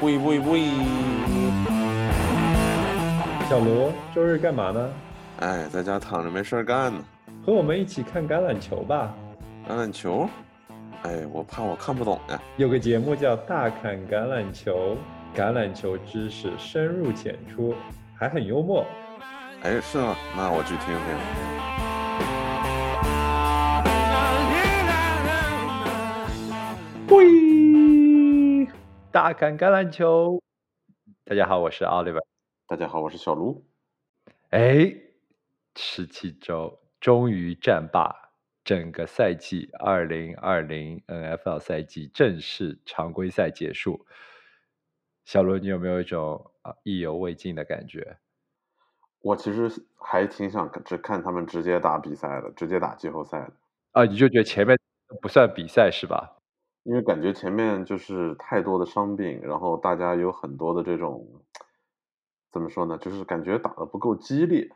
喂喂喂！小罗，周日干嘛呢？哎，在家躺着没事儿干呢。和我们一起看橄榄球吧。橄榄球？哎，我怕我看不懂呀。有个节目叫《大侃橄榄球》，橄榄球知识深入浅出，还很幽默。哎，是吗？那我去听听。喂，大侃橄榄球。大家好，我是 Oliver。大家好，我是小卢。哎，十七周终于战罢，整个赛季二零二零 NFL 赛季正式常规赛结束。小卢，你有没有一种啊意犹未尽的感觉？我其实还挺想只看他们直接打比赛的，直接打季后赛的。啊，你就觉得前面不算比赛是吧？因为感觉前面就是太多的伤病，然后大家有很多的这种怎么说呢？就是感觉打的不够激烈，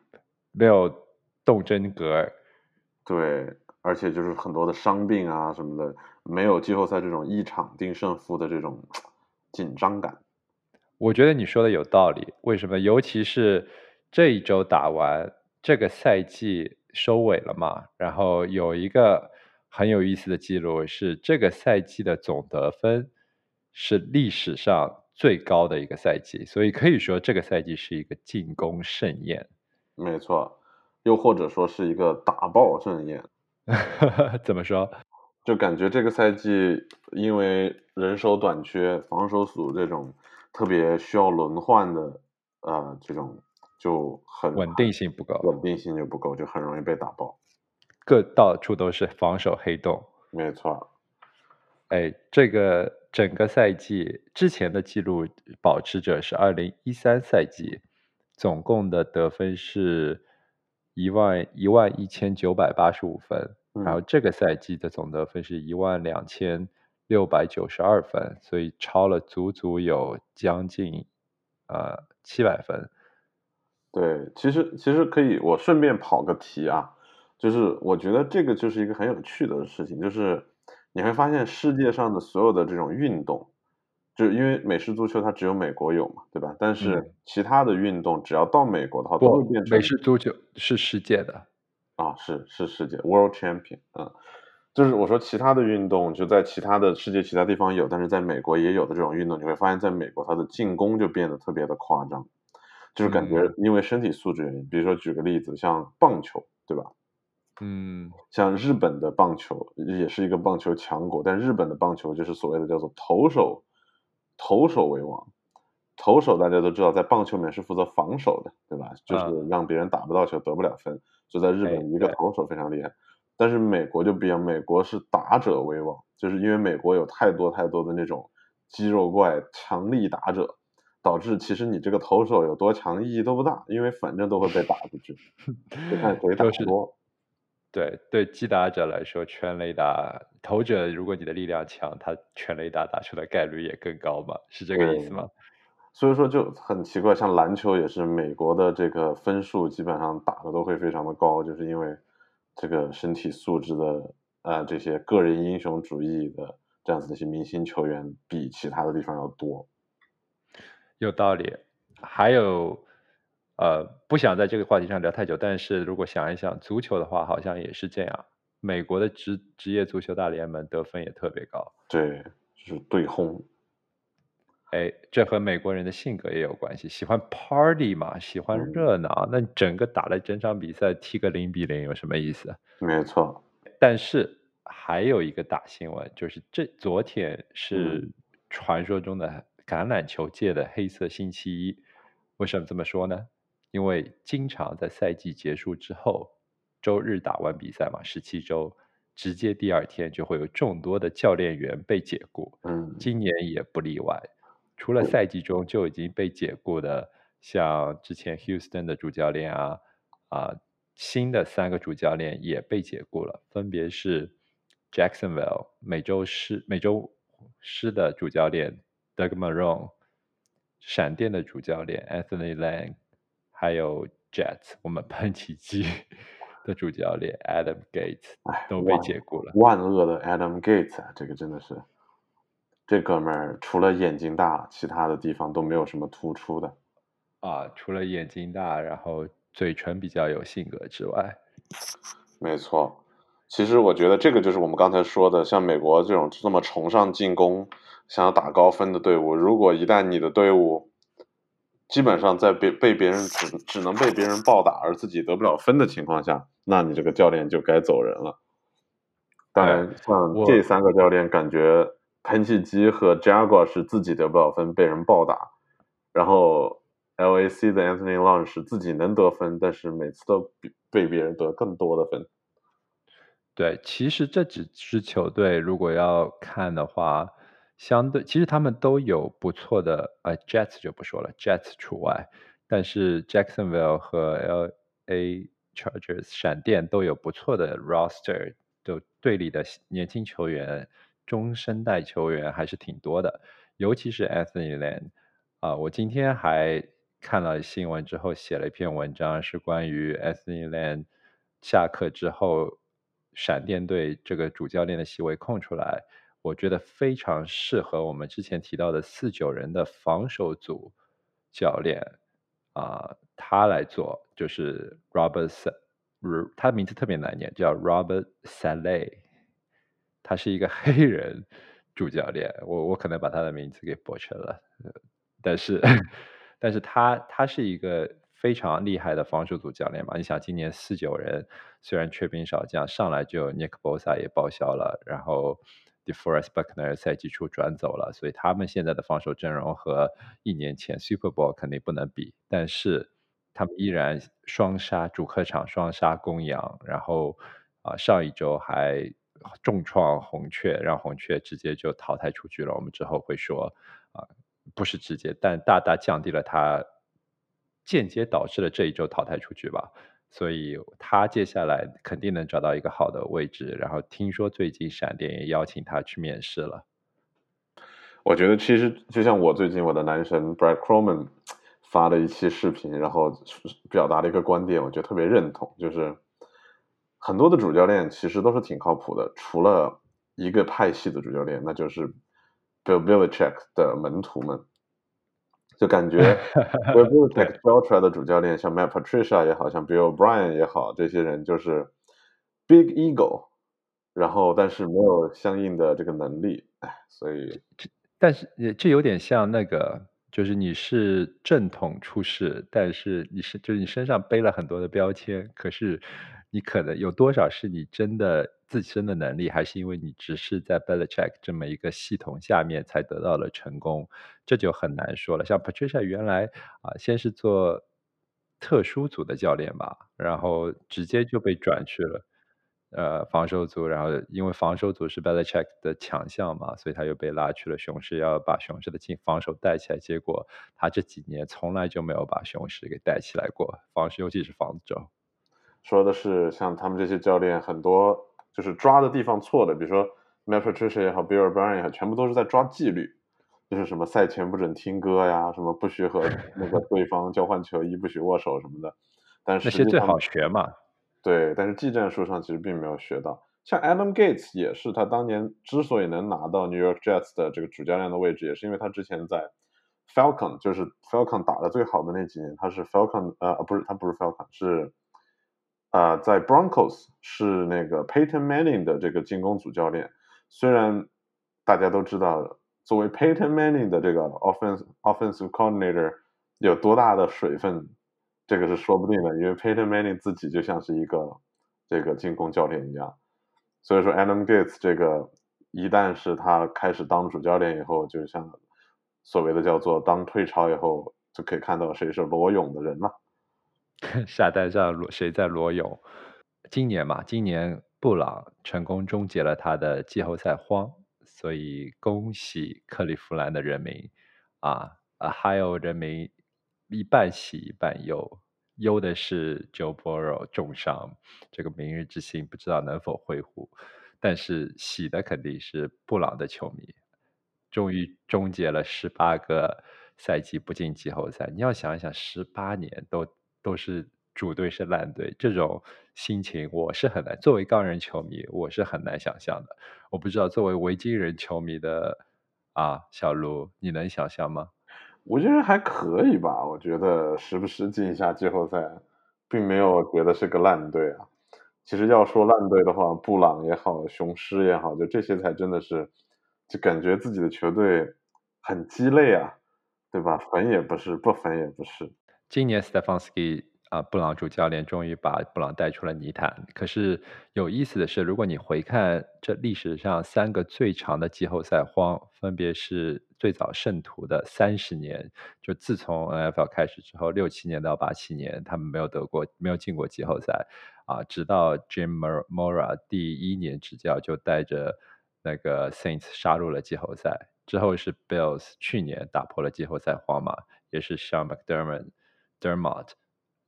没有动真格。对，而且就是很多的伤病啊什么的，没有季后赛这种一场定胜负的这种紧张感。我觉得你说的有道理。为什么？尤其是这一周打完，这个赛季收尾了嘛？然后有一个。很有意思的记录是，这个赛季的总得分是历史上最高的一个赛季，所以可以说这个赛季是一个进攻盛宴。没错，又或者说是一个打爆盛宴。怎么说？就感觉这个赛季因为人手短缺，防守组这种特别需要轮换的，呃，这种就很稳定性不够，稳定性就不够，就很容易被打爆。各到处都是防守黑洞，没错。哎，这个整个赛季之前的记录保持者是二零一三赛季，总共的得分是一万一万一千九百八十五分，然后这个赛季的总得分是一万两千六百九十二分，所以超了足足有将近呃七百分。对，其实其实可以，我顺便跑个题啊。就是我觉得这个就是一个很有趣的事情，就是你会发现世界上的所有的这种运动，就是因为美式足球它只有美国有嘛，对吧？但是其他的运动只要到美国的话，都会变成美式足球是世界的。啊，是是世界 World Champion 嗯，就是我说其他的运动就在其他的世界其他地方有，但是在美国也有的这种运动，你会发现在美国它的进攻就变得特别的夸张，就是感觉因为身体素质原因，比如说举个例子，像棒球，对吧？嗯，像日本的棒球也是一个棒球强国，但日本的棒球就是所谓的叫做投手，投手为王。投手大家都知道，在棒球里面是负责防守的，对吧？就是让别人打不到球，得不了分。就在日本，一个投手非常厉害。但是美国就不一样，美国是打者为王，就是因为美国有太多太多的那种肌肉怪、强力打者，导致其实你这个投手有多强意义都不大，因为反正都会被打出去，就看谁 打多。对对，击打者来说，全雷达投者，如果你的力量强，他全雷达打出的概率也更高嘛？是这个意思吗？所以说就很奇怪，像篮球也是，美国的这个分数基本上打的都会非常的高，就是因为这个身体素质的呃这些个人英雄主义的这样子的一些明星球员比其他的地方要多。有道理，还有。呃，不想在这个话题上聊太久，但是如果想一想足球的话，好像也是这样。美国的职职业足球大联盟得分也特别高，对，就是对轰。哎，这和美国人的性格也有关系，喜欢 party 嘛，喜欢热闹。那整个打了整场比赛踢个零比零有什么意思？没错。但是还有一个大新闻，就是这昨天是传说中的橄榄球界的黑色星期一。为什么这么说呢？因为经常在赛季结束之后，周日打完比赛嘛，十七周，直接第二天就会有众多的教练员被解雇。嗯，今年也不例外。除了赛季中就已经被解雇的，像之前 Houston 的主教练啊，啊，新的三个主教练也被解雇了，分别是 Jacksonville 美洲狮美洲狮的主教练 Doug Marrone，闪电的主教练 Anthony Lang。还有 Jets，我们喷气机的主教练 Adam Gates 都被解雇了。万恶的 Adam Gates，这个真的是。这哥们儿除了眼睛大，其他的地方都没有什么突出的。啊，除了眼睛大，然后嘴唇比较有性格之外，没错。其实我觉得这个就是我们刚才说的，像美国这种这么崇尚进攻、想要打高分的队伍，如果一旦你的队伍基本上在别被别人只只能被别人暴打，而自己得不了分的情况下，那你这个教练就该走人了。当然，像这三个教练，感觉喷气机和 Jaguar 是自己得不了分，被人暴打，然后。LAC 的 Anthony Long 是自己能得分，但是每次都比被别人得更多的分。对，其实这几支球队如果要看的话，相对其实他们都有不错的，呃，Jets 就不说了，Jets 除外，但是 Jacksonville 和 LA Chargers 闪电都有不错的 roster，就队里的年轻球员、中生代球员还是挺多的，尤其是 Anthony Land 啊，我今天还。看了新闻之后，写了一篇文章，是关于 Anthony Land 下课之后，闪电队这个主教练的席位空出来，我觉得非常适合我们之前提到的四九人的防守组教练啊，他来做，就是 Robert，他名字特别难念，叫 Robert Saleh，他是一个 黑人主教练，我我可能把他的名字给播成了，但是。但是他他是一个非常厉害的防守组教练嘛？你想，今年四九人虽然缺兵少将，上来就 Nick Bosa 也报销了，然后 DeForest Buckner 赛季初转走了，所以他们现在的防守阵容和一年前 Super Bowl 肯定不能比。但是他们依然双杀主客场双杀公羊，然后啊上一周还重创红雀，让红雀直接就淘汰出局了。我们之后会说啊。不是直接，但大大降低了他，间接导致了这一周淘汰出局吧。所以他接下来肯定能找到一个好的位置。然后听说最近闪电也邀请他去面试了。我觉得其实就像我最近我的男神 Brad Croman 发了一期视频，然后表达了一个观点，我觉得特别认同，就是很多的主教练其实都是挺靠谱的，除了一个派系的主教练，那就是。Bill Belichick 的门徒们，就感觉 Bill Belichick 教出来的主教练，像 Matt Patricia 也好像 Bill O'Brien 也好，这些人就是 Big Ego，然后但是没有相应的这个能力，哎，所以，但是这有点像那个，就是你是正统出世，但是你是就是你身上背了很多的标签，可是你可能有多少是你真的。自身的能力，还是因为你只是在 Belichick 这么一个系统下面才得到了成功，这就很难说了。像 Patricia 原来啊，先是做特殊组的教练吧，然后直接就被转去了呃防守组，然后因为防守组是 Belichick 的强项嘛，所以他又被拉去了雄狮，要把雄狮的进防守带起来。结果他这几年从来就没有把雄狮给带起来过，防守尤其是防守。说的是像他们这些教练很多。就是抓的地方错的，比如说 Matt Patricia 也好，Bill O'Brien 也好，全部都是在抓纪律，就是什么赛前不准听歌呀，什么不许和那个对方交换球衣，不许握手什么的。但是那些最好学嘛。对，但是技战术上其实并没有学到。像 Adam Gates 也是，他当年之所以能拿到 New York Jets 的这个主教练的位置，也是因为他之前在 Falcon，就是 Falcon 打的最好的那几年，他是 Falcon，呃，不是，他不是 Falcon，是。啊，在 Broncos 是那个 Peyton Manning 的这个进攻组教练。虽然大家都知道，作为 Peyton Manning 的这个 offense offensive coordinator 有多大的水分，这个是说不定的。因为 Peyton Manning 自己就像是一个这个进攻教练一样。所以说，Adam Gates 这个一旦是他开始当主教练以后，就像所谓的叫做当退潮以后，就可以看到谁是裸泳的人了。下单上罗谁在裸泳？今年嘛，今年布朗成功终结了他的季后赛荒，所以恭喜克利夫兰的人民啊啊！还有人民一半喜一半忧，忧的是 Joe Burrow 重伤，这个明日之星不知道能否恢复，但是喜的肯定是布朗的球迷，终于终结了十八个赛季不进季后赛。你要想一想，十八年都。都是主队是烂队，这种心情我是很难。作为钢人球迷，我是很难想象的。我不知道作为维京人球迷的啊，小卢，你能想象吗？我觉得还可以吧，我觉得时不时进一下季后赛，并没有觉得是个烂队啊。其实要说烂队的话，布朗也好，雄狮也好，就这些才真的是，就感觉自己的球队很鸡肋啊，对吧？粉也不是，不粉也不是。今年 Stefanski。啊，布朗主教练终于把布朗带出了泥潭。可是有意思的是，如果你回看这历史上三个最长的季后赛荒，分别是最早圣徒的三十年，就自从 NFL 开始之后，六七年到八七年，他们没有得过，没有进过季后赛。啊，直到 Jim Mora 第一年执教，就带着那个 Saints 杀入了季后赛。之后是 Bills 去年打破了季后赛荒嘛，也是 Sean McDermott Dermot。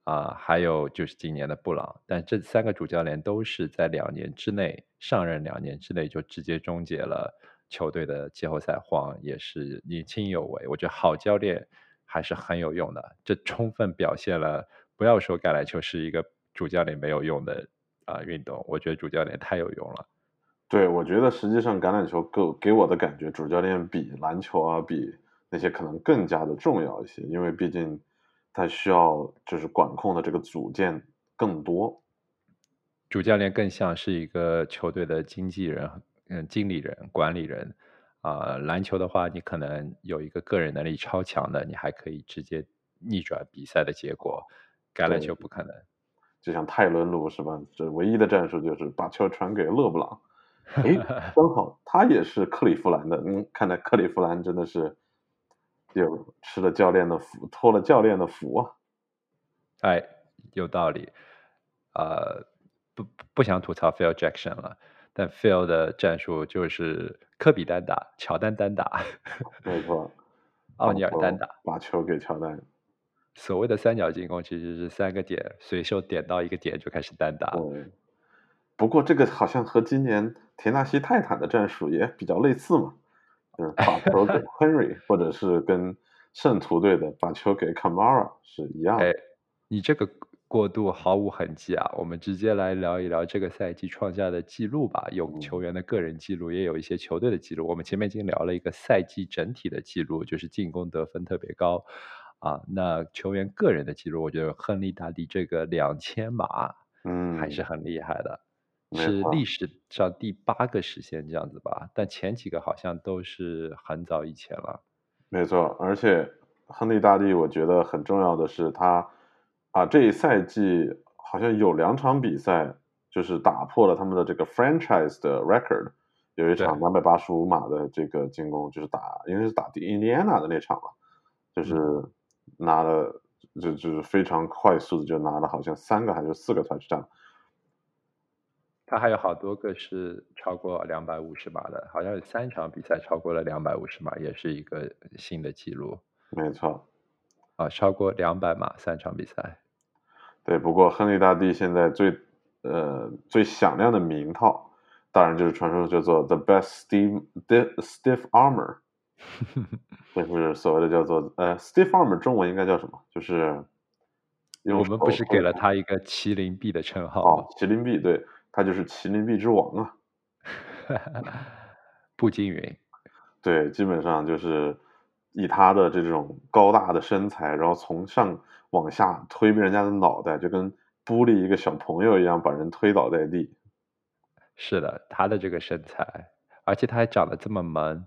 啊，还有就是今年的布朗，但这三个主教练都是在两年之内上任，两年之内就直接终结了球队的季后赛荒，也是年轻有为。我觉得好教练还是很有用的，这充分表现了不要说橄榄球是一个主教练没有用的啊运动，我觉得主教练太有用了。对，我觉得实际上橄榄球给给我的感觉，主教练比篮球啊，比那些可能更加的重要一些，因为毕竟。他需要就是管控的这个组件更多，主教练更像是一个球队的经纪人、嗯，经理人、管理人啊。篮球的话，你可能有一个个人能力超强的，你还可以直接逆转比赛的结果。橄榄球不可能，就像泰伦卢是吧？这唯一的战术就是把球传给勒布朗。哎，刚好他也是克利夫兰的，嗯，看来克利夫兰真的是。就吃了教练的福，托了教练的福啊！哎，有道理。呃，不不想吐槽 Phil Jackson 了，但 Phil 的战术就是科比单打，乔丹单打。没错，奥尼尔单打，把球给乔丹。所谓的三角进攻其实是三个点，随手点到一个点就开始单打。不过这个好像和今年田纳西泰坦的战术也比较类似嘛。把球给 Henry，或者是跟圣徒队的把球给 Kamara 是一样的。哎，你这个过渡毫无痕迹啊！我们直接来聊一聊这个赛季创下的记录吧。有球员的个人记录，也有一些球队的记录。我们前面已经聊了一个赛季整体的记录，就是进攻得分特别高啊。那球员个人的记录，我觉得亨利大帝这个两千码，嗯，还是很厉害的。是历史上第八个实现这样子吧，但前几个好像都是很早以前了。没错，而且亨利大帝，我觉得很重要的是他啊，这一赛季好像有两场比赛就是打破了他们的这个 franchise 的 record，有一场两百八十五码的这个进攻，就是打应该是打印第安纳的那场吧，就是拿了就就是非常快速的就拿了好像三个还是四个 touchdown。他还有好多个是超过两百五十码的，好像有三场比赛超过了两百五十码，也是一个新的记录。没错，啊，超过两百码三场比赛。对，不过亨利大帝现在最呃最响亮的名号，当然就是传说叫做 The Best Steve Stiff Armor，就是所谓的叫做呃 Stiff Armor，中文应该叫什么？就是我们不是给了他一个麒麟臂的称号吗？麒麟臂，对。他就是麒麟臂之王啊，步惊云。对，基本上就是以他的这种高大的身材，然后从上往下推人家的脑袋，就跟玻璃一个小朋友一样，把人推倒在地。是的，他的这个身材，而且他还长得这么萌。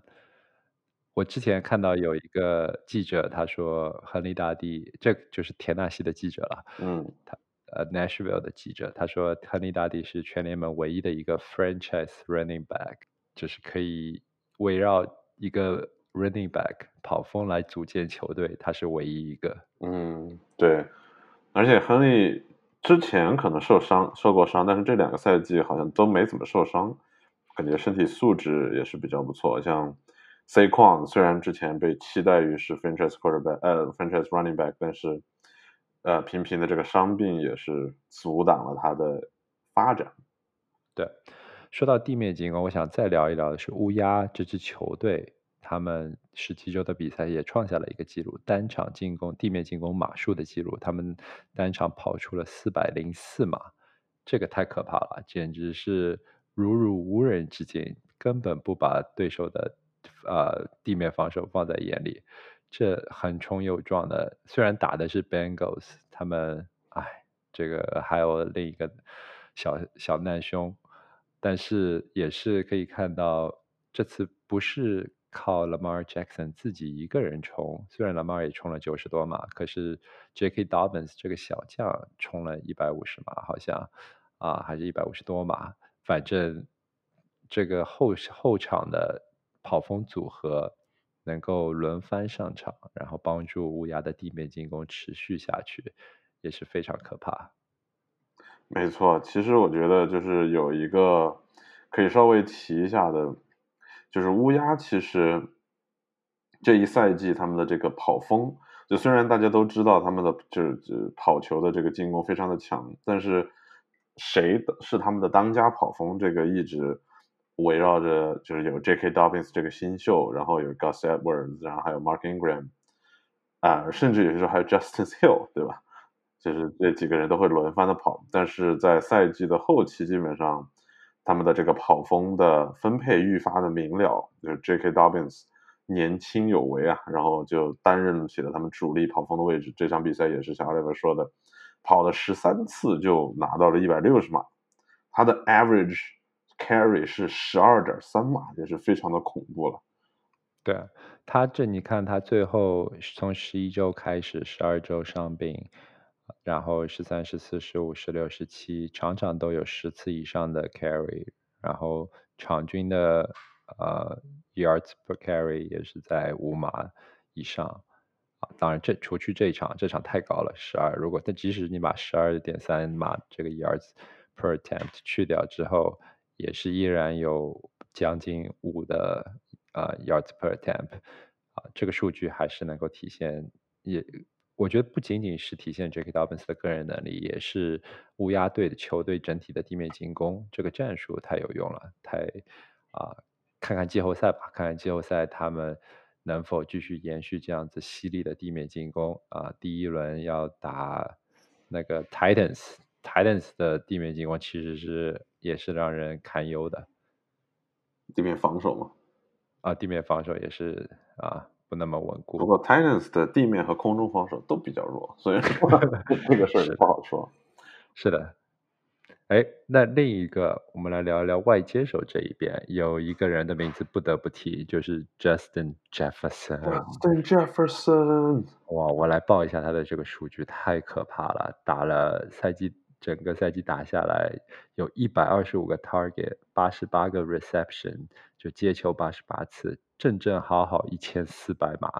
我之前看到有一个记者，他说亨利大帝，这就是田纳西的记者了。嗯，他。呃，Nashville 的记者他说，亨利大帝是全联盟唯一的一个 franchise running back，就是可以围绕一个 running back 跑锋来组建球队，他是唯一一个。嗯，对。而且亨利之前可能受伤，受过伤，但是这两个赛季好像都没怎么受伤，感觉身体素质也是比较不错。像 C 矿虽然之前被期待于是 franchise quarterback，呃，franchise running back，但是。呃，频频的这个伤病也是阻挡了他的发展。对，说到地面进攻，我想再聊一聊的是乌鸦这支球队，他们十七周的比赛也创下了一个记录，单场进攻地面进攻码数的记录，他们单场跑出了四百零四码，这个太可怕了，简直是如入无人之境，根本不把对手的呃地面防守放在眼里，这横冲又撞的，虽然打的是 Bengals，他们哎，这个还有另一个小小难兄，但是也是可以看到这次不是靠 Lamar Jackson 自己一个人冲，虽然 Lamar 也冲了九十多码，可是 J.K. Dobbins 这个小将冲了一百五十码，好像啊还是一百五十多码，反正。这个后后场的跑锋组合能够轮番上场，然后帮助乌鸦的地面进攻持续下去，也是非常可怕。没错，其实我觉得就是有一个可以稍微提一下的，就是乌鸦其实这一赛季他们的这个跑锋，就虽然大家都知道他们的就是跑球的这个进攻非常的强，但是谁是他们的当家跑锋，这个一直。围绕着就是有 J.K. Dobbins 这个新秀，然后有 Gus Edwards，然后还有 Mark Ingram，啊，甚至有些时候还有 Justin Hill，对吧？就是这几个人都会轮番的跑，但是在赛季的后期，基本上他们的这个跑锋的分配愈发的明了，就是 J.K. Dobbins 年轻有为啊，然后就担任起了他们主力跑锋的位置。这场比赛也是像 Oliver 说的，跑了十三次就拿到了一百六十码，他的 average。Carry 是十二点三码，也是非常的恐怖了。对他这，你看他最后从十一周开始，十二周上病，然后十三、十四、十五、十六、十七，场场都有十次以上的 Carry，然后场均的呃 Yards per Carry 也是在五码以上啊。当然，这除去这一场，这场太高了，十二。如果但即使你把十二点三码这个 Yards per Attempt 去掉之后，也是依然有将近五的啊 yards per attempt 啊，这个数据还是能够体现，也我觉得不仅仅是体现 J.K. Dobbins 的个人能力，也是乌鸦队的球队整体的地面进攻这个战术太有用了，太啊，看看季后赛吧，看看季后赛他们能否继续延续这样子犀利的地面进攻啊，第一轮要打那个 Titans。Titans 的地面进攻其实是也是让人堪忧的，地面防守嘛，啊，地面防守也是啊不那么稳固。不过 Titans 的地面和空中防守都比较弱，所以 这个事儿不好说。是的，哎，那另一个我们来聊一聊外接手这一边，有一个人的名字不得不提，就是 Justin Jefferson。Justin Jefferson，哇，我来报一下他的这个数据，太可怕了，打了赛季。整个赛季打下来，有一百二十五个 target，八十八个 reception，就接球八十八次，正正好好一千四百码。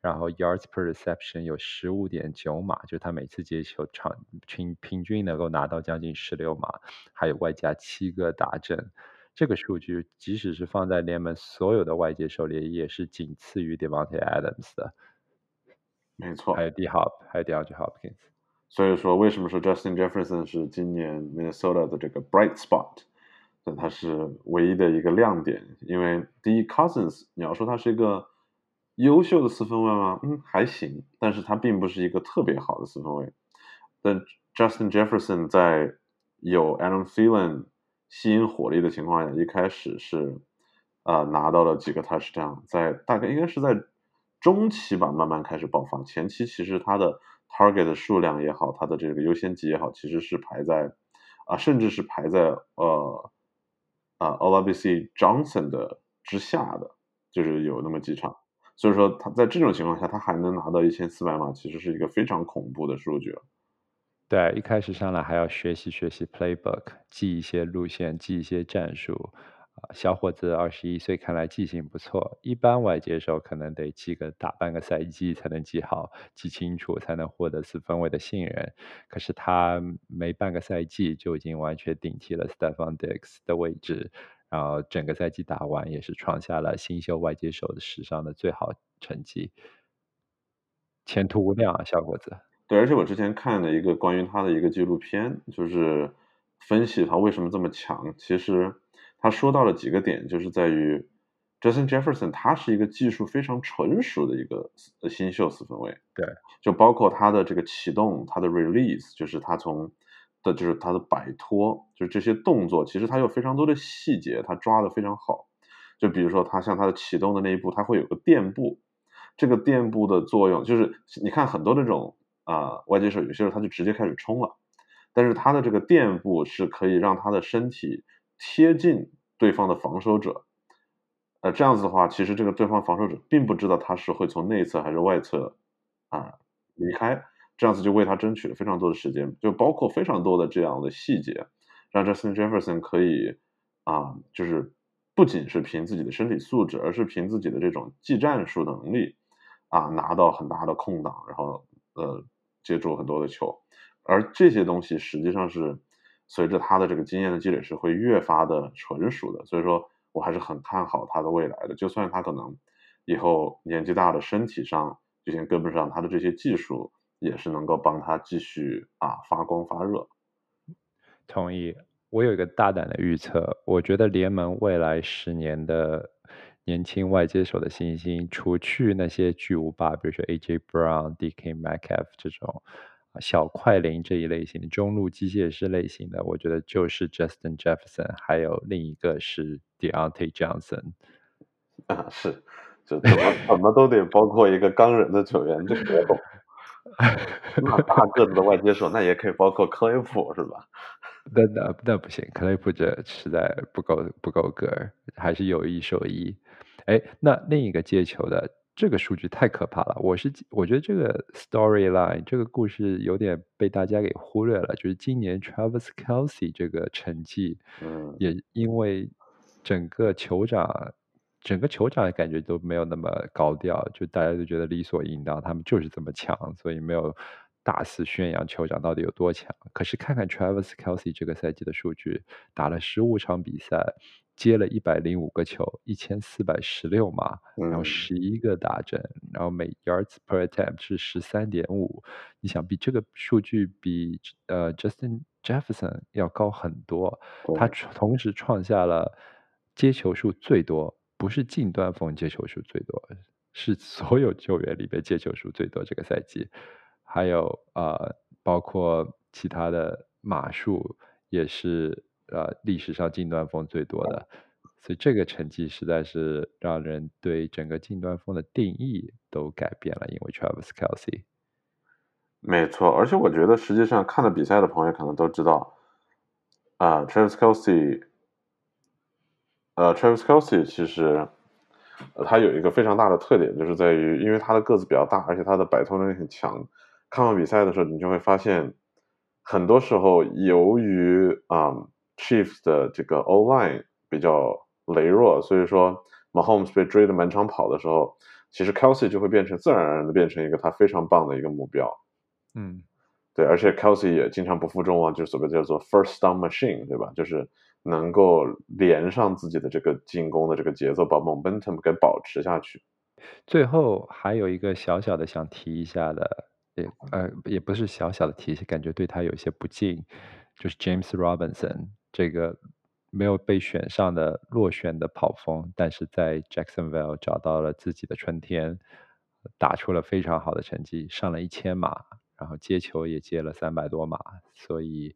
然后 yards per reception 有十五点九码，就他每次接球场平平均能够拿到将近十六码，还有外加七个打阵。这个数据即使是放在联盟所有的外接手里，也是仅次于 Devontae Adams 的。没错，还有 D Hop，还有 DeAndre Hopkins。所以说，为什么说 Justin Jefferson 是今年 Minnesota 的这个 bright spot？那他是唯一的一个亮点。因为第一，Cousins，你要说他是一个优秀的四分卫吗？嗯，还行，但是他并不是一个特别好的四分卫。但 Justin Jefferson 在有 Adam Thielen 吸引火力的情况下，一开始是啊拿到了几个 touchdown，在大概应该是在中期吧，慢慢开始爆发。前期其实他的 target 的数量也好，它的这个优先级也好，其实是排在啊，甚至是排在呃啊 o l a b c Johnson 的之下的，就是有那么几场。所以说他在这种情况下，他还能拿到一千四百码，其实是一个非常恐怖的数据了。对，一开始上来还要学习学习 playbook，记一些路线，记一些战术。啊，小伙子二十一岁，看来记性不错。一般外接手可能得记个大半个赛季才能记好、记清楚，才能获得四分卫的信任。可是他没半个赛季就已经完全顶替了 Stephon Diggs 的位置，然后整个赛季打完也是创下了新秀外接手的史上的最好成绩，前途无量啊，小伙子。对，而且我之前看了一个关于他的一个纪录片，就是分析他为什么这么强。其实。他说到了几个点，就是在于 Justin Jefferson，他是一个技术非常纯熟的一个新秀四分卫。对，就包括他的这个启动，他的 release，就是他从的，就是他的摆脱，就是这些动作，其实他有非常多的细节，他抓的非常好。就比如说他像他的启动的那一步，他会有个垫步，这个垫步的作用就是你看很多那种啊外接手，有些时候他就直接开始冲了，但是他的这个垫步是可以让他的身体贴近对方的防守者，呃这样子的话，其实这个对方防守者并不知道他是会从内侧还是外侧啊离开。这样子就为他争取了非常多的时间，就包括非常多的这样的细节，让 Justin Jefferson 可以啊，就是不仅是凭自己的身体素质，而是凭自己的这种技战术能力啊，拿到很大的空档，然后呃接住很多的球，而这些东西实际上是随着他的这个经验的积累是会越发的纯熟的，所以说我还是很看好他的未来的，就算他可能以后年纪大了，身体上有些跟不上他的这些技术。也是能够帮他继续啊发光发热。同意，我有一个大胆的预测，我觉得联盟未来十年的年轻外接手的新星，除去那些巨无霸，比如说 AJ Brown、DK m c a f 这种小快灵这一类型的中路机械师类型的，我觉得就是 Justin Jefferson，还有另一个是 Deontay Johnson。啊，是，就怎么怎么都得包括一个钢人的球员，这个我懂。那大个子的外接手，那也可以包括克雷普是吧？那那那不行，克雷普这实在不够不够格，还是有一手一。哎，那另一个接球的这个数据太可怕了。我是我觉得这个 storyline 这个故事有点被大家给忽略了，就是今年 Travis Kelsey 这个成绩，嗯，也因为整个酋长。整个酋长感觉都没有那么高调，就大家都觉得理所应当，他们就是这么强，所以没有大肆宣扬酋长到底有多强。可是看看 Travis Kelsey 这个赛季的数据，打了十五场比赛，接了一百零五个球，一千四百十六码，然后十一个打针，然后每 yards per attempt 是十三点五。你想，比这个数据比呃 Justin Jefferson 要高很多，他同时创下了接球数最多。不是近端锋接球数最多，是所有球员里边接球数最多这个赛季，还有呃，包括其他的码数也是呃历史上近端锋最多的，所以这个成绩实在是让人对整个近端锋的定义都改变了，因为 Travis Kelsey。没错，而且我觉得实际上看了比赛的朋友可能都知道，啊，Travis Kelsey。呃，Travis Kelsey 其实，呃，他有一个非常大的特点，就是在于，因为他的个子比较大，而且他的摆脱能力很强。看完比赛的时候，你就会发现，很多时候由于啊，Chiefs 的这个 O line 比较羸弱，所以说 Mahomes 被追的满场跑的时候，其实 Kelsey 就会变成自然而然的变成一个他非常棒的一个目标。嗯，对，而且 Kelsey 也经常不负众望，就是所谓叫做 First Down Machine，对吧？就是。能够连上自己的这个进攻的这个节奏，把 momentum 给保持下去。最后还有一个小小的想提一下的，也呃也不是小小的提，感觉对他有些不敬，就是 James Robinson 这个没有被选上的落选的跑锋，但是在 Jacksonville 找到了自己的春天，打出了非常好的成绩，上了一千码，然后接球也接了三百多码，所以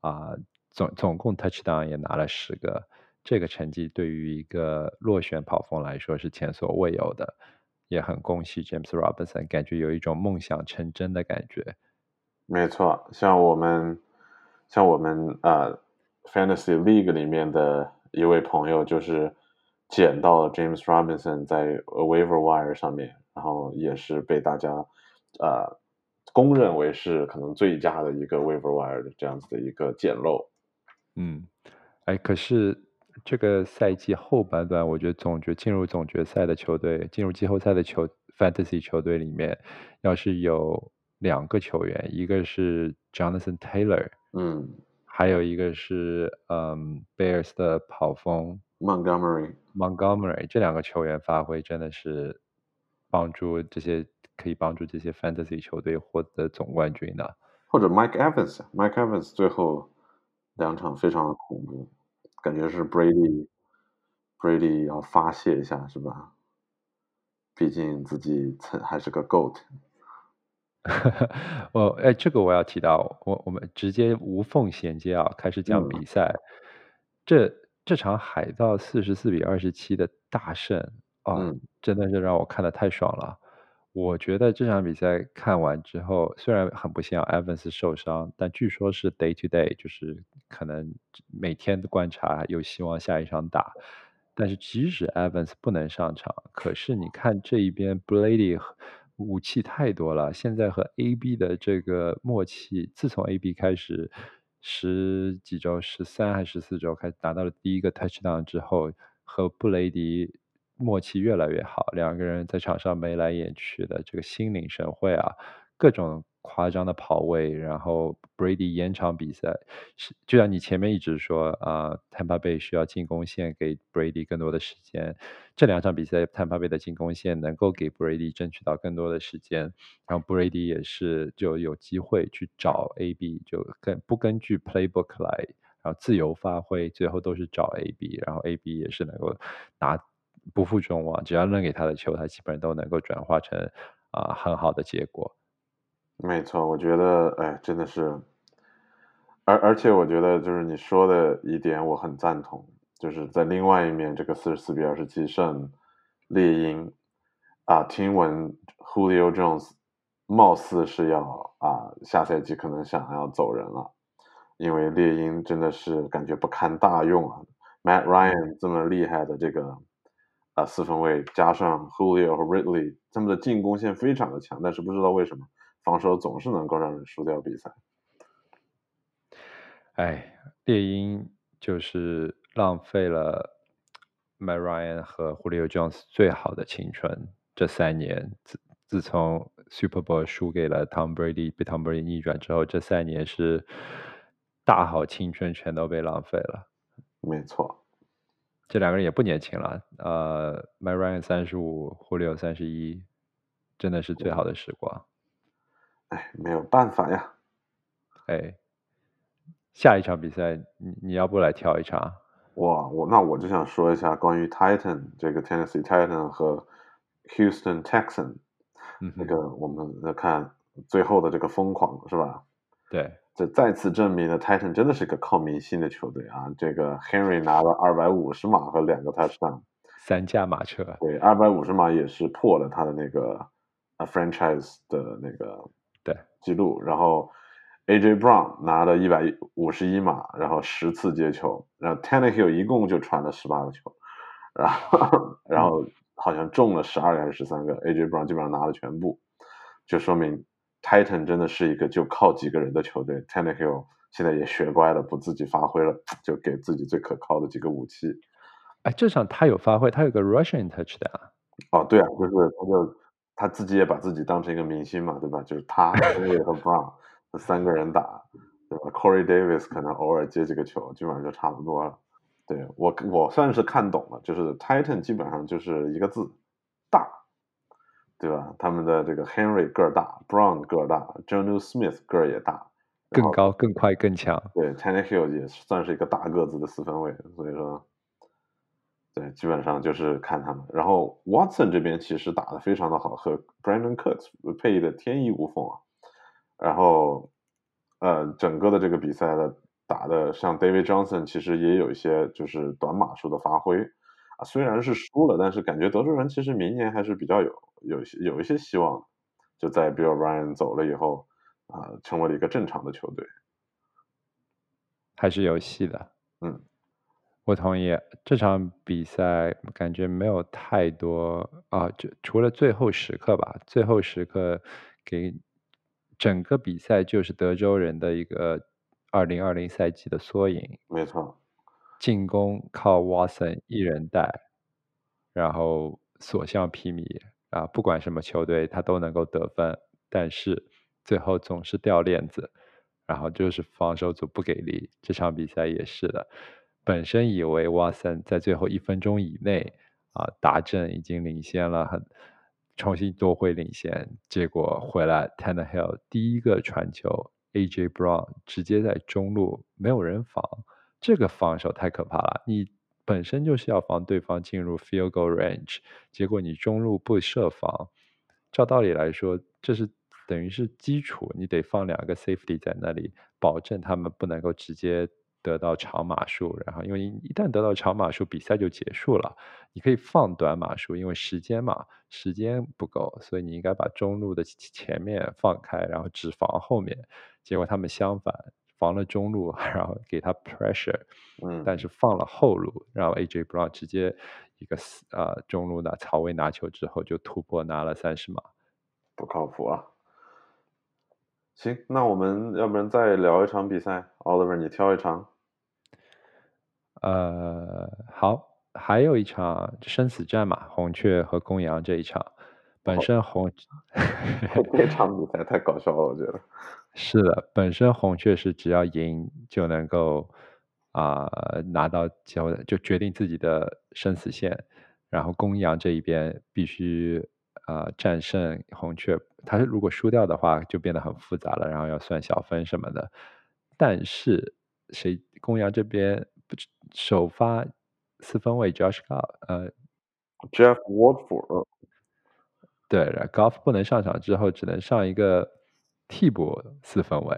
啊。总总共 touchdown 也拿了十个，这个成绩对于一个落选跑锋来说是前所未有的，也很恭喜 James Robinson，感觉有一种梦想成真的感觉。没错，像我们像我们呃 Fantasy League 里面的一位朋友，就是捡到了 James Robinson 在 Waiver Wire 上面，然后也是被大家呃公认为是可能最佳的一个 Waiver Wire 的这样子的一个捡漏。嗯，哎，可是这个赛季后半段，我觉得总决进入总决赛的球队，进入季后赛的球 Fantasy 球队里面，要是有两个球员，一个是 Jonathan Taylor，嗯，还有一个是嗯 Bears 的跑锋 Montgomery，Montgomery 这两个球员发挥真的是帮助这些可以帮助这些 Fantasy 球队获得总冠军的，或者 Mike Evans，Mike Evans 最后。两场非常的恐怖，感觉是 Brady，Brady 要发泄一下是吧？毕竟自己曾还是个 GOAT。我哎，这个我要提到，我我们直接无缝衔接啊，开始讲比赛。这这场海盗四十四比二十七的大胜啊，嗯真的是让我看的太爽了。我觉得这场比赛看完之后，虽然很不幸啊，Evans 受伤，但据说是 day to day，就是可能每天的观察有希望下一场打。但是即使 Evans 不能上场，可是你看这一边 Brady 和武器太多了，现在和 AB 的这个默契，自从 AB 开始十几周、十三还是十四周开始拿到了第一个 touchdown 之后，和布雷迪默契越来越好，两个人在场上眉来眼去的，这个心领神会啊，各种夸张的跑位，然后 Brady 延长比赛，是就像你前面一直说啊，Tampa Bay 需要进攻线给 Brady 更多的时间，这两场比赛 Tampa Bay 的进攻线能够给 Brady 争取到更多的时间，然后 Brady 也是就有机会去找 AB，就根不根据 playbook 来，然后自由发挥，最后都是找 AB，然后 AB 也是能够拿不负众望，只要扔给他的球，他基本上都能够转化成啊、很好的结果。没错，我觉得，哎，真的是，而而且我觉得就是你说的一点，我很赞同，就是在另外一面，这个四十四比二十七胜猎鹰啊，听闻 Julio Jones 貌似是要啊下赛季可能想要走人了，因为猎鹰真的是感觉不堪大用啊，Matt Ryan 这么厉害的这个啊四分卫，加上 Julio 和 Ridley，他们的进攻线非常的强，但是不知道为什么防守总是能够让人输掉比赛。哎，猎鹰就是浪费了 Matt Ryan 和 Julio Jones 最好的青春。这三年，自自从 Super Bowl 输给了 Tom Brady，被 Tom Brady 逆转之后，这三年是大好青春全都被浪费了。没错，这两个人也不年轻了，呃，Matt Ryan 三十五，Julio 三十一，真的是最好的时光。哎，没有办法呀。哎，下一场比赛，你你要不来挑一场？哇，我那我就想说一下关于 Titan 这个 Tennessee Titan 和 Houston Texan 嗯哼，这个，我们来看最后的这个疯狂是吧？对，这再次证明了 Titan 真的是个靠明星的球队啊！这个 Henry 拿了二百五十码和两个 touchdown，三驾马车。对，二百五十码也是破了他的那个呃 franchise 的那个对记录，然后 AJ Brown 拿了一百五十一码，然后十次接球，然后 Tannehill 一共就传了十八个球，然后然后好像中了十二个还是十三个，AJ Brown 基本上拿了全部，就说明 Titan 真的是一个就靠几个人的球队，Tannehill 现在也学乖了，不自己发挥了，就给自己最可靠的几个武器。哎，这场他有发挥，他有个 Russian touchdown。哦，对啊，就是他就他自己也把自己当成一个明星嘛，对吧？就是他、Henry 和 Brown 这三个人打，对吧？Corey Davis 可能偶尔接几个球，基本上就差不多了。对我我算是看懂了，就是 Titan 基本上就是一个字，大，对吧？他们的这个 Henry 个儿大，Brown 个儿大 j o n u Smith 个儿也大，更高、更快、更强。对 Tannehill 也算是一个大个子的四分卫，所以说，对，基本上就是看他们。然后 Watson 这边其实打得非常的好，和 Brandon Cooks 配的天衣无缝啊。然后，呃，整个的这个比赛的打的像 David Johnson 其实也有一些就是短码数的发挥啊，虽然是输了，但是感觉德州人其实明年还是比较有有一些有一些希望的，就在 Bill Ryan 走了以后啊、成为了一个正常的球队。还是有戏的。嗯，我同意。这场比赛感觉没有太多啊，就除了最后时刻吧，最后时刻给整个比赛就是德州人的一个二零二零赛季的缩影。没错，进攻靠 Watson 一人带，然后所向披靡啊！不管什么球队，他都能够得分，但是最后总是掉链子，然后就是防守组不给力。这场比赛也是的，本身以为 Watson 在最后一分钟以内啊达阵已经领先了很，重新夺回领先，结果回来 Tannehill 第一个传球，AJ Brown 直接在中路没有人防。这个防守太可怕了。你本身就是要防对方进入 field goal range，结果你中路不设防，照道理来说，这是等于是基础，你得放两个 safety 在那里，保证他们不能够直接得到长码数，然后因为一旦得到长码数，比赛就结束了。你可以放短码数，因为时间嘛，时间不够，所以你应该把中路的前面放开，然后只防后面。结果他们相反，防了中路，然后给他 pressure，嗯，但是放了后路，然后 AJ Brown 直接一个呃中路的曹威拿球之后就突破拿了三十码，不靠谱啊。行，那我们要不然再聊一场比赛，Oliver 你挑一场。呃，好。还有一场生死战嘛，红雀和公羊这一场，本身红 这场比赛太搞笑了，我觉得是的，本身红雀是只要赢就能够啊拿到交就决定自己的生死线，然后公羊这一边必须啊战胜红雀，他如果输掉的话就变得很复杂了，然后要算小分什么的，但是谁公羊这边首发。四分卫 Josh Goff，呃，Jeff Watford，对，Golf 不能上场之后，只能上一个替补四分卫。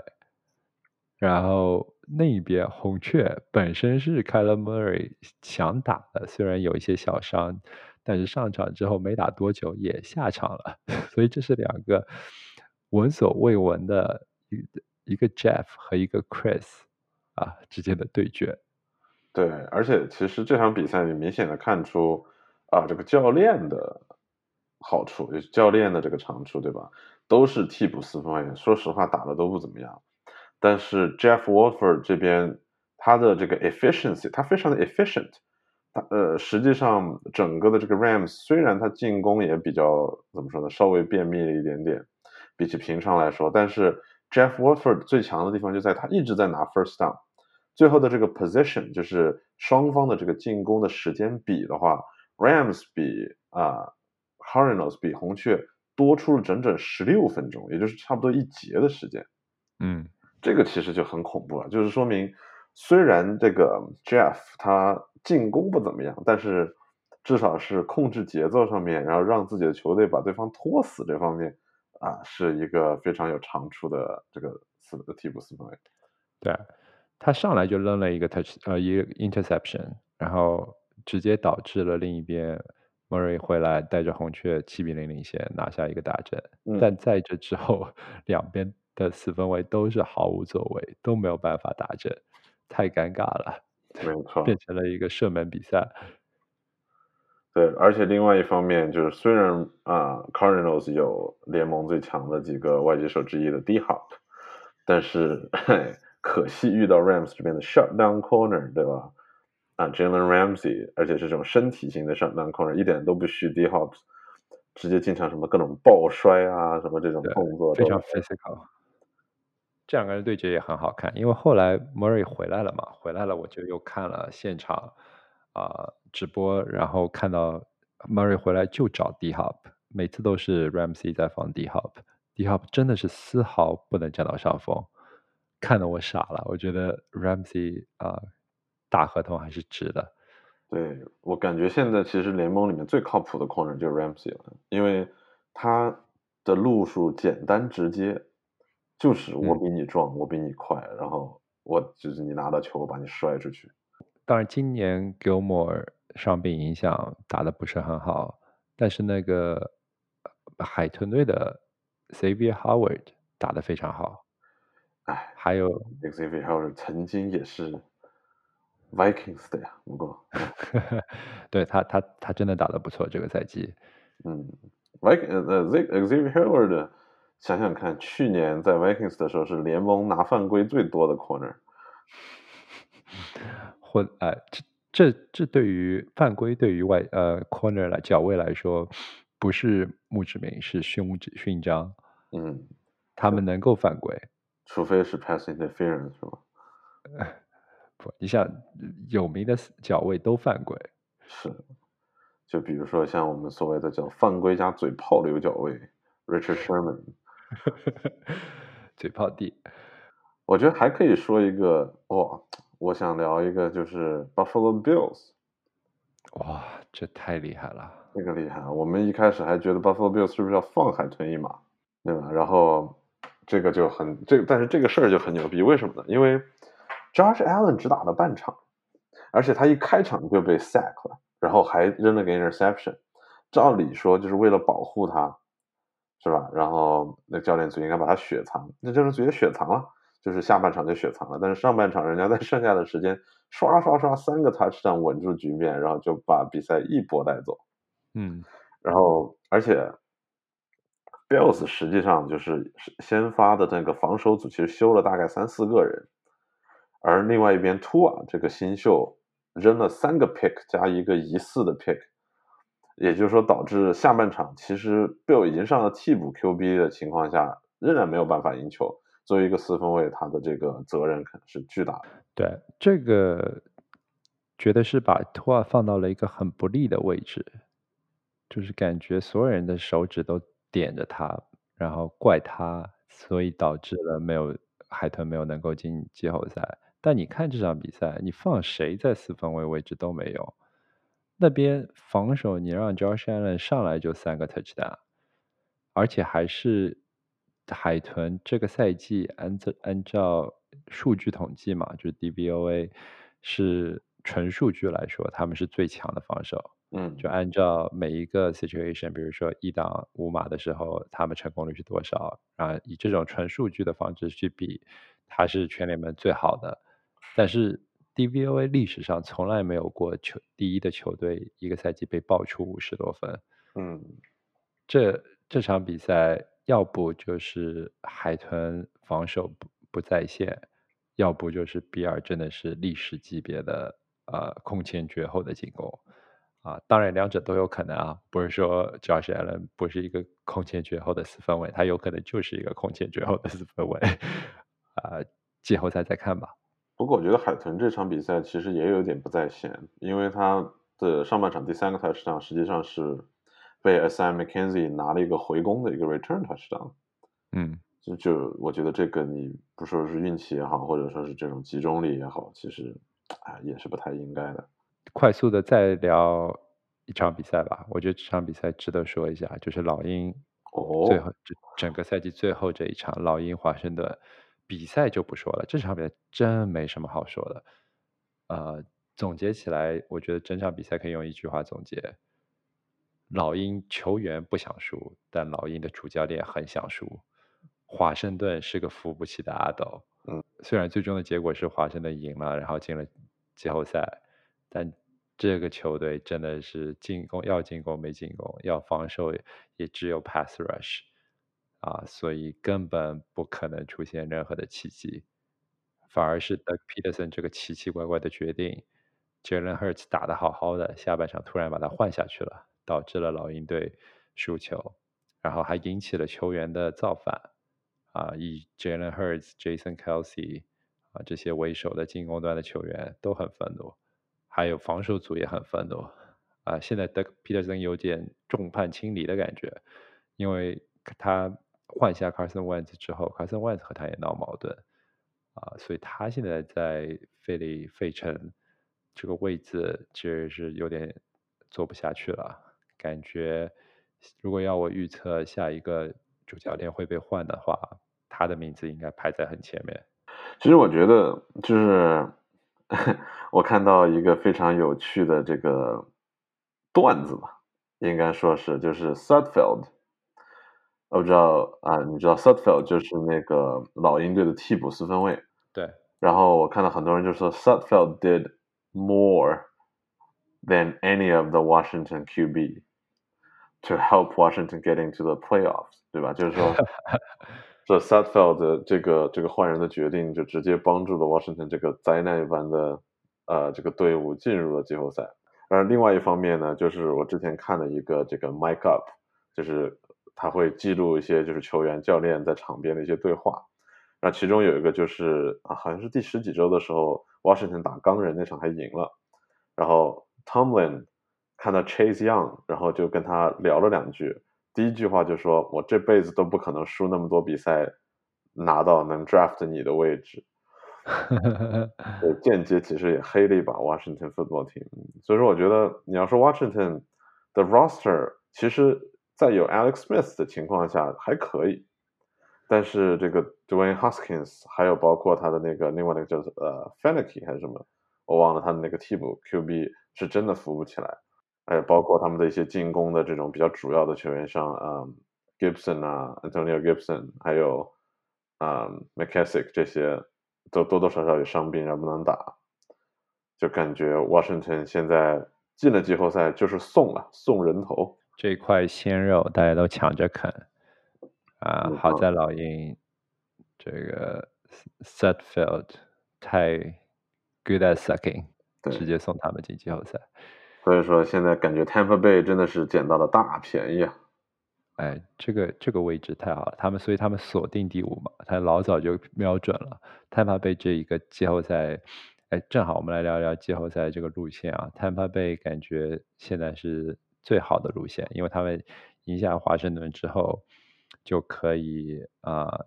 然后那一边红雀本身是 Kyler Murray 想打的，虽然有一些小伤，但是上场之后没打多久也下场了。所以这是两个闻所未闻的一一个 Jeff 和一个 Chris 啊之间的对决。对，而且其实这场比赛你明显的看出，啊，这个教练的好处，就是教练的这个长处，对吧？都是替补四分卫，说实话打的都不怎么样。但是 Jeff Wolford 这边他的这个 efficiency，他非常的 efficient。他呃，实际上整个的这个 Rams 虽然他进攻也比较怎么说呢，稍微便秘了一点点，比起平常来说，但是 Jeff Wolford 最强的地方就在他一直在拿 first down。最后的这个 position 就是双方的这个进攻的时间比的话，Rams 比啊 Cardinals 比红雀多出了整整十六分钟，也就是差不多一节的时间。嗯，这个其实就很恐怖了，就是说明虽然这个 Jeff 他进攻不怎么样，但是至少是控制节奏上面，然后让自己的球队把对方拖死这方面啊，是一个非常有长处的这个四替补四分卫。对。他上来就扔了一个 touch，呃，一个 interception，然后直接导致了另一边 Murray 回来带着红雀七比零领先，拿下一个大阵。但在这之后，两边的四分卫都是毫无作为，都没有办法打阵，太尴尬了。没 错，变成了一个射门比赛。对，而且另外一方面就是，虽然啊，Cardinals 有联盟最强的几个外接手之一的 D Hop，但是。可惜遇到 Rams 这边的 shutdown corner，对吧？啊，Jalen Ramsey，而且是这种身体型的 shutdown corner，一点都不虚 D Hop，直接进场什么各种抱摔啊，什么这种动作非常 physical。这两个人对决也很好看，因为后来 Murray 回来了嘛，回来了我就又看了现场啊直播，然后看到 Murray 回来就找 D Hop，每次都是 Ramsey 在防 D Hop，D Hop 真的是丝毫不能占到上风。看得我傻了，我觉得 Ramsey 啊，大合同还是值的。对我感觉现在其实联盟里面最靠谱的 corner 就是 Ramsey 了，因为他的路数简单直接，就是我比你壮，我比你快，然后我就是你拿到球我把你摔出去。当然今年 Gilmore 伤病影响打的不是很好，但是那个海豚队的 Xavier Howard 打的非常好。哎，还有 Xavier Howard 曾经也是 Vikings 的呀，不过，对他他他真的打得不错这个赛季。嗯，Vikings 呃 Xavier Howard 想想看，去年在 Vikings 的时候是联盟拿犯规最多的 corner。或哎，这这这对于犯规对于外呃 corner 来角位来说，不是墓志铭，是勋勋章。嗯，他们能够犯规。除非是 pass interference 是吗？不，你想有名的脚位都犯规。是，就比如说像我们所谓的叫犯规加嘴炮流脚位，Richard Sherman，嘴炮帝。我觉得还可以说一个哦，我想聊一个就是 Buffalo Bills。哇，这太厉害了！这个厉害，我们一开始还觉得 Buffalo Bills 是不是要放海豚一马，对吧？然后。这个就很这，但是这个事儿就很牛逼，为什么呢？因为 Josh Allen 只打了半场，而且他一开场就被 sack 了，然后还扔了个 interception。照理说就是为了保护他，是吧？然后那教练组应该把他雪藏，那教练组也雪藏了，就是下半场就雪藏了。但是上半场人家在剩下的时间刷刷刷三个 touchdown 稳住局面，然后就把比赛一波带走。嗯，然后而且 Bills 实际上就是先发的那个防守组其实修了大概三四个人，而另外一边 Tua 这个新秀扔了三个 pick 加一个疑似的 pick。也就是说，导致下半场其实 Bill 已经上了替补 QB 的情况下，仍然没有办法赢球。作为一个四分卫，他的这个责任可能是巨大的。对，这个觉得是把托尔放到了一个很不利的位置，就是感觉所有人的手指都点着他，然后怪他，所以导致了没有海豚没有能够进季后赛。但你看这场比赛，你放谁在四分卫位置都没有。那边防守，你让 Josh Allen 上来就三个 touchdown，而且还是海豚这个赛季按照按照数据统计嘛，就是 DVOA 是纯数据来说，他们是最强的防守。嗯，就按照每一个 situation，比如说一档五码的时候，他们成功率是多少啊？以这种纯数据的方式去比，它是全联盟最好的。但是 DVOA 历史上从来没有过球第一的球队一个赛季被爆出五十多分。嗯，这这场比赛要不就是海豚防守不不在线，要不就是比尔真的是历史级别的呃空前绝后的进攻啊！当然两者都有可能啊，不是说 Josh Allen 不是一个空前绝后的四分卫，他有可能就是一个空前绝后的四分卫啊！季后赛再看吧。不过我觉得海豚这场比赛其实也有点不在线，因为他的上半场第三个 touchdown 实际上是被 Sam McKenzie 拿了一个回攻的一个 return touchdown。嗯，就就我觉得这个你不说是运气也好，或者说是这种集中力也好，其实啊也是不太应该的。快速的再聊一场比赛吧，我觉得这场比赛值得说一下，就是老鹰哦，最后整整个赛季最后这一场老鹰华盛顿。比赛就不说了，这场比赛真没什么好说的。呃，总结起来，我觉得整场比赛可以用一句话总结：老鹰球员不想输，但老鹰的主教练很想输。华盛顿是个扶不起的阿斗。嗯，虽然最终的结果是华盛顿赢了，然后进了季后赛，但这个球队真的是进攻要进攻没进攻，要防守也只有 pass rush。啊，所以根本不可能出现任何的奇迹，反而是 Doug Peterson 这个奇奇怪怪的决定，Jalen Hurts 打得好好的，下半场突然把他换下去了，导致了老鹰队输球，然后还引起了球员的造反，啊，以 Jalen Hurts、Jason Kelsey 啊这些为首的进攻端的球员都很愤怒，还有防守组也很愤怒，啊，现在的皮特森有点众叛亲离的感觉，因为他。换下 Carson Wentz 之后，Carson Wentz 和他也闹矛盾啊，所以他现在在费里费城这个位置其实是有点做不下去了。感觉如果要我预测下一个主教练会被换的话，他的名字应该排在很前面。其实我觉得，就是 我看到一个非常有趣的这个段子吧，应该说是就是 Sudfeld。我知道啊，你知道 Sudfeld 就是那个老鹰队的替补四分卫。对。然后我看到很多人就说 Sudfeld did more than any of the Washington QB to help Washington get into the playoffs，对吧？就是说， 这 Sutfeld 的这个这个换人的决定，就直接帮助了 Washington 这个灾难一般的呃这个队伍进入了季后赛。而另外一方面呢，就是我之前看了一个这个 Mic Up，就是。他会记录一些就是球员、教练在场边的一些对话，然后其中有一个就是啊，好像是第十几周的时候，Washington 打钢人那场还赢了，然后 Tomlin 看到 Chase Young，然后就跟他聊了两句，第一句话就说：“我这辈子都不可能输那么多比赛，拿到能 draft 你的位置。”对，间接其实也黑了一把 Washington Football Team。所以说，我觉得你要说 Washington 的 roster，其实。在有 Alex Smith 的情况下还可以，但是这个 Dwayne Haskins 还有包括他的那个另外那个叫呃 Fennicky 还是什么，我忘了他的那个替补 QB 是真的扶不起来。还有包括他们的一些进攻的这种比较主要的球员，像嗯 Gibson 啊，Antonio Gibson，还有嗯 McKessick 这些，都多多少少有伤病，然后不能打，就感觉 Washington 现在进了季后赛就是送了送人头，这块鲜肉大家都抢着啃啊！嗯好在老鹰这个 Sutfield 太 good at sucking，直接送他们进季后赛。所以说现在感觉 Tampa Bay 真的是捡到了大便宜啊！哎，这个这个位置太好了，他们所以他们锁定第五嘛，他老早就瞄准了。Tampa Bay 这一个季后赛，哎，正好我们来聊聊季后赛这个路线啊。，Tampa Bay 感觉现在是最好的路线，因为他们赢下华盛顿之后，就可以啊、呃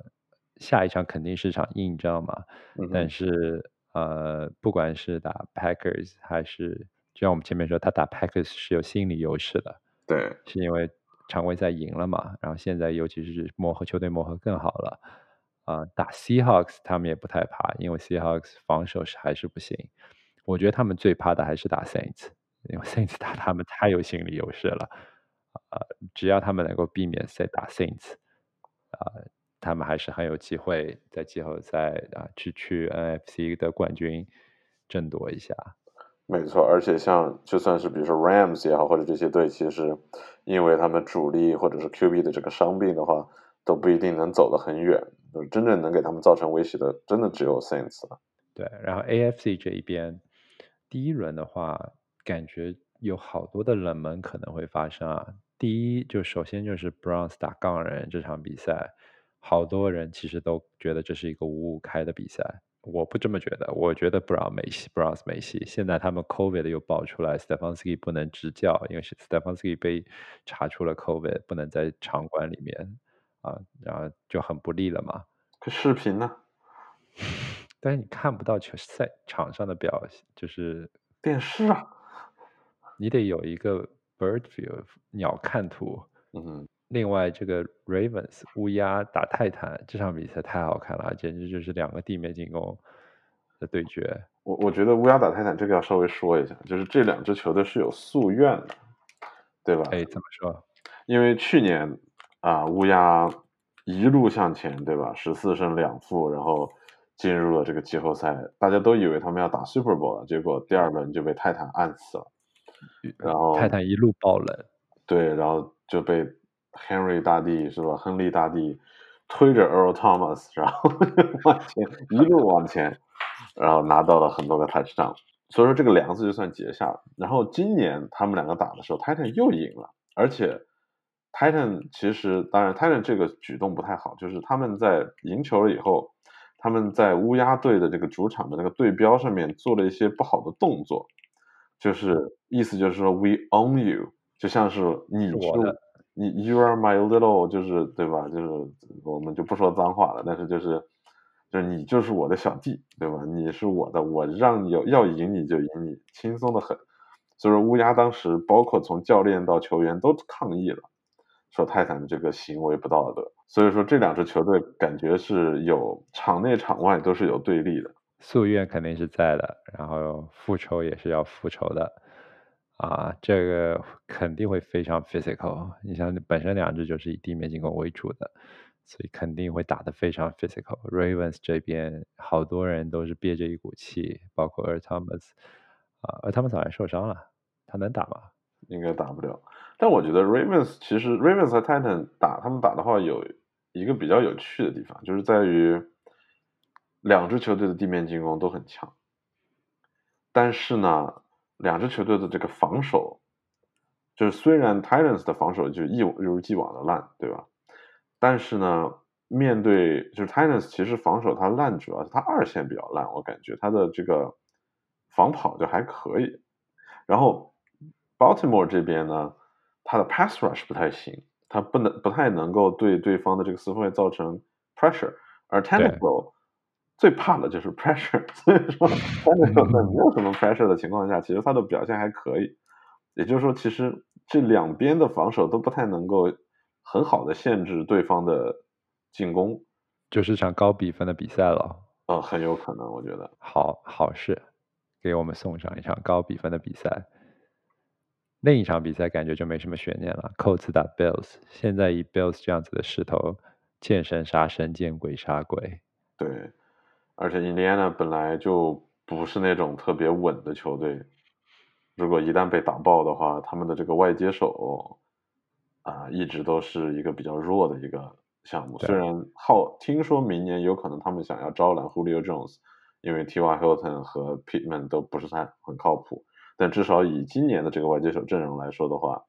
下一场肯定是场硬仗嘛。但是呃，不管是打 Packers 还是，就像我们前面说，他打 Packers 是有心理优势的。对，是因为常规赛赢了嘛，然后现在尤其是磨合球队磨合更好了，啊、打 Seahawks 他们也不太怕，因为 Seahawks 防守是还是不行，我觉得他们最怕的还是打 Saints，因为 Saints 打他们太有心理优势了，啊、只要他们能够避免赛打 Saints，啊、他们还是很有机会在季后赛啊去去 NFC 的冠军争夺一下。没错，而且像就算是比如说 Rams 也好，或者这些队，其实因为他们主力或者是 QB 的这个伤病的话，都不一定能走得很远。就是真正能给他们造成威胁的，真的只有 Saints 了。对，然后 AFC 这一边，第一轮的话，感觉有好多的冷门可能会发生啊。第一，就首先就是 Browns 打杠人这场比赛，好多人其实都觉得这是一个五五开的比赛。我不这么觉得，我觉得 Brown 没戏，Browns 没戏。现在他们 COVID 又爆出来，Stefanski 不能执教，因为是 Stefanski 被查出了 COVID，不能在场馆里面啊，然后就很不利了嘛。可视频呢？但是你看不到球赛场上的表现，就是电视啊，你得有一个 bird view 鸟看图。嗯哼，另外，这个 Ravens 乌鸦打泰坦这场比赛太好看了，简直就是两个地面进攻的对决。我我觉得乌鸦打泰坦这个要稍微说一下，就是这两支球队是有夙愿的，对吧？哎，怎么说？因为去年啊，乌鸦一路向前，对吧？十四胜两负，然后进入了这个季后赛，大家都以为他们要打 Super Bowl 了，结果第二轮就被泰坦按死了。然后泰坦一路爆冷，对，然后就被 Henry 大帝是吧？亨利大帝推着 Earl Thomas，然后 往前一路往前，然后拿到了很多个 touchdown，所以说这个梁子就算结下了。然后今年他们两个打的时候，Titan 又赢了，而且 Titan 其实当然 Titan 这个举动不太好，就是他们在赢球了以后，他们在乌鸦队的这个主场的那个队标上面做了一些不好的动作，就是意思就是说 We own you，就像是你是是我的你 You are my little，就是对吧？就是我们就不说脏话了，但是就是就是你就是我的小弟，对吧？你是我的，我让你有要赢你就赢你，轻松的很。所以说乌鸦当时包括从教练到球员都抗议了，说泰坦的这个行为不道德。所以说这两支球队感觉是有场内场外都是有对立的。夙愿肯定是在的，然后复仇也是要复仇的，啊，这个肯定会非常 physical。你像本身两支就是以地面进攻为主的，所以肯定会打得非常 physical。Ravens 这边好多人都是憋着一股气，包括 Earl Thomas，啊，Earl Thomas 好像受伤了，他能打吗？应该打不了。但我觉得 Ravens 其实 Ravens 和 Titan 打他们打的话，有一个比较有趣的地方，就是在于两支球队的地面进攻都很强，但是呢，两支球队的这个防守，就是虽然 Titans 的防守就一一如既往的烂，对吧？但是呢，面对就是 Titans 其实防守它烂，主要是它二线比较烂，我感觉它的这个防跑就还可以。然后 Baltimore 这边呢，它的 pass rush 不太行，它不能不太能够对对方的这个四分卫造成 pressure，而 Tannehill 最怕的就是 pressure，所以说在没有什么 pressure 的情况下，其实他的表现还可以。也就是说，其实这两边的防守都不太能够很好的限制对方的进攻，就是场高比分的比赛了。呃，很有可能，我觉得。好好事，给我们送上一场高比分的比赛。另一场比赛感觉就没什么悬念了，Colts 打 Bills。现在以 Bills 这样子的势头，见神杀神，见鬼杀鬼。对，而且印第安纳本来就不是那种特别稳的球队，如果一旦被打爆的话，他们的这个外接手啊，一直都是一个比较弱的一个项目。虽然好听说明年有可能他们想要招揽 Julio Jones，因为 T.Y. Hilton 和 Pittman 都不是太很靠谱。但至少以今年的这个外接手阵容来说的话，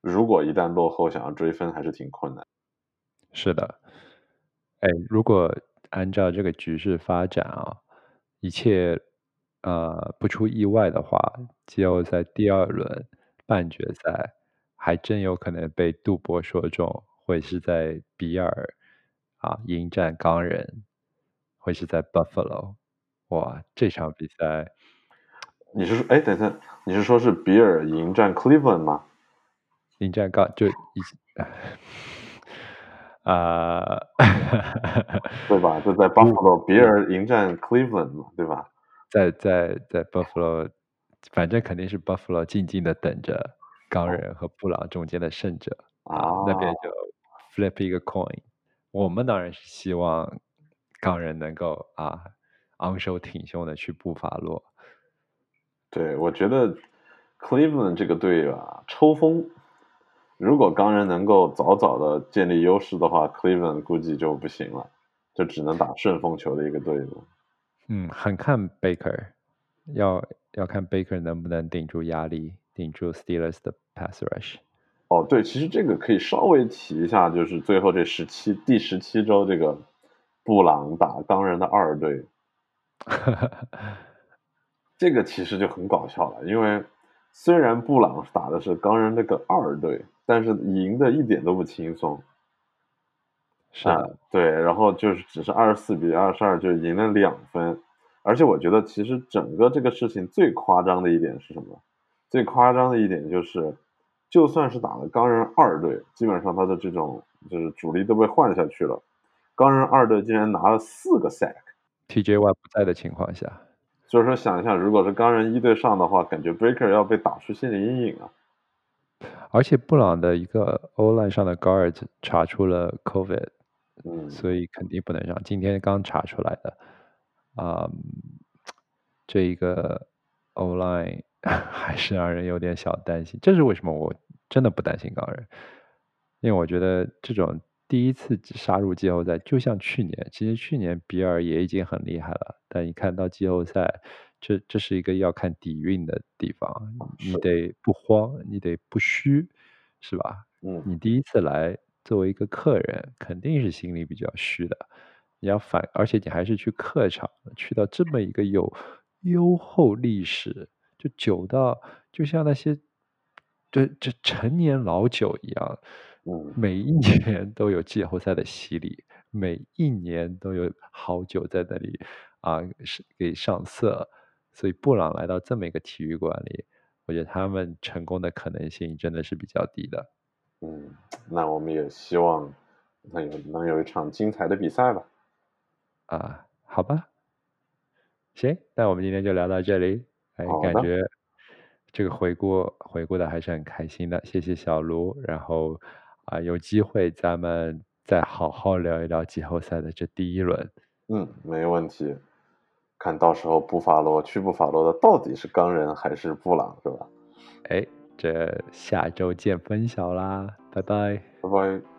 如果一旦落后，想要追分还是挺困难。是的，哎，如果按照这个局势发展啊，一切呃不出意外的话，季后赛第二轮半决赛还真有可能被杜博说中，会是在比尔啊迎战钢人，会是在 Buffalo。哇，这场比赛。你是说，哎，等一下，你是说是比尔迎战 Cleveland 吗？迎战刚就一啊，对吧？就在 Buffalo，别人迎战 Cleveland 嘛，对吧？在在在 Buffalo，反正肯定是 Buffalo 静静的等着钢人和布朗中间的胜者啊，那边就 flip 一个 coin。我们当然是希望钢人能够啊昂首挺胸的去布法洛。对，我觉得 Cleveland 这个队啊，抽风。如果钢人能够早早的建立优势的话，Cleveland 估计就不行了，就只能打顺风球的一个队伍。嗯，很看 Baker，要要看 Baker 能不能顶住压力，顶住 Steelers 的 pass rush。哦，对，其实这个可以稍微提一下，就是最后这十七第十七周这个布朗打钢人的二队。这个其实就很搞笑了，因为虽然布朗打的是钢人那个二队，但是赢的一点都不轻松。是啊，对，然后就是只是二十四比二十二就赢了两分，而且我觉得其实整个这个事情最夸张的一点是什么？最夸张的一点就是，就算是打了钢人二队，基本上他的这种就是主力都被换下去了，钢人二队竟然拿了四个 sack，TJY 不在的情况下。所以说，想一下，如果是钢人一队上的话，感觉 Breaker 要被打出心理阴影啊。而且布朗的一个 O line 上的 guard 查出了 COVID，嗯，所以肯定不能上。今天刚查出来的，啊，这一个 O line 还是让人有点小担心。这是为什么？我真的不担心钢人，因为我觉得这种。第一次杀入季后赛，就像去年，其实去年比尔也已经很厉害了。但一看到季后赛，这这是一个要看底蕴的地方，你得不慌，你得不虚，是吧？嗯，你第一次来作为一个客人，肯定是心里比较虚的。你要反，而且你还是去客场，去到这么一个有优厚历史，就久到就像那些这这陈年老酒一样。每一年都有季后赛的洗礼，每一年都有好酒在那里啊，是给上色。所以布朗来到这么一个体育馆里，我觉得他们成功的可能性真的是比较低的。嗯，那我们也希望能有能有一场精彩的比赛吧。啊，好吧，行，那我们今天就聊到这里。哎，感觉这个回顾回顾的还是很开心的，谢谢小卢，然后。啊，有机会咱们再好好聊一聊季后赛的这第一轮。嗯，没问题。看到时候布法罗去布法罗的到底是钢人还是布朗，是吧？哎，这下周见分晓啦，拜拜，拜拜。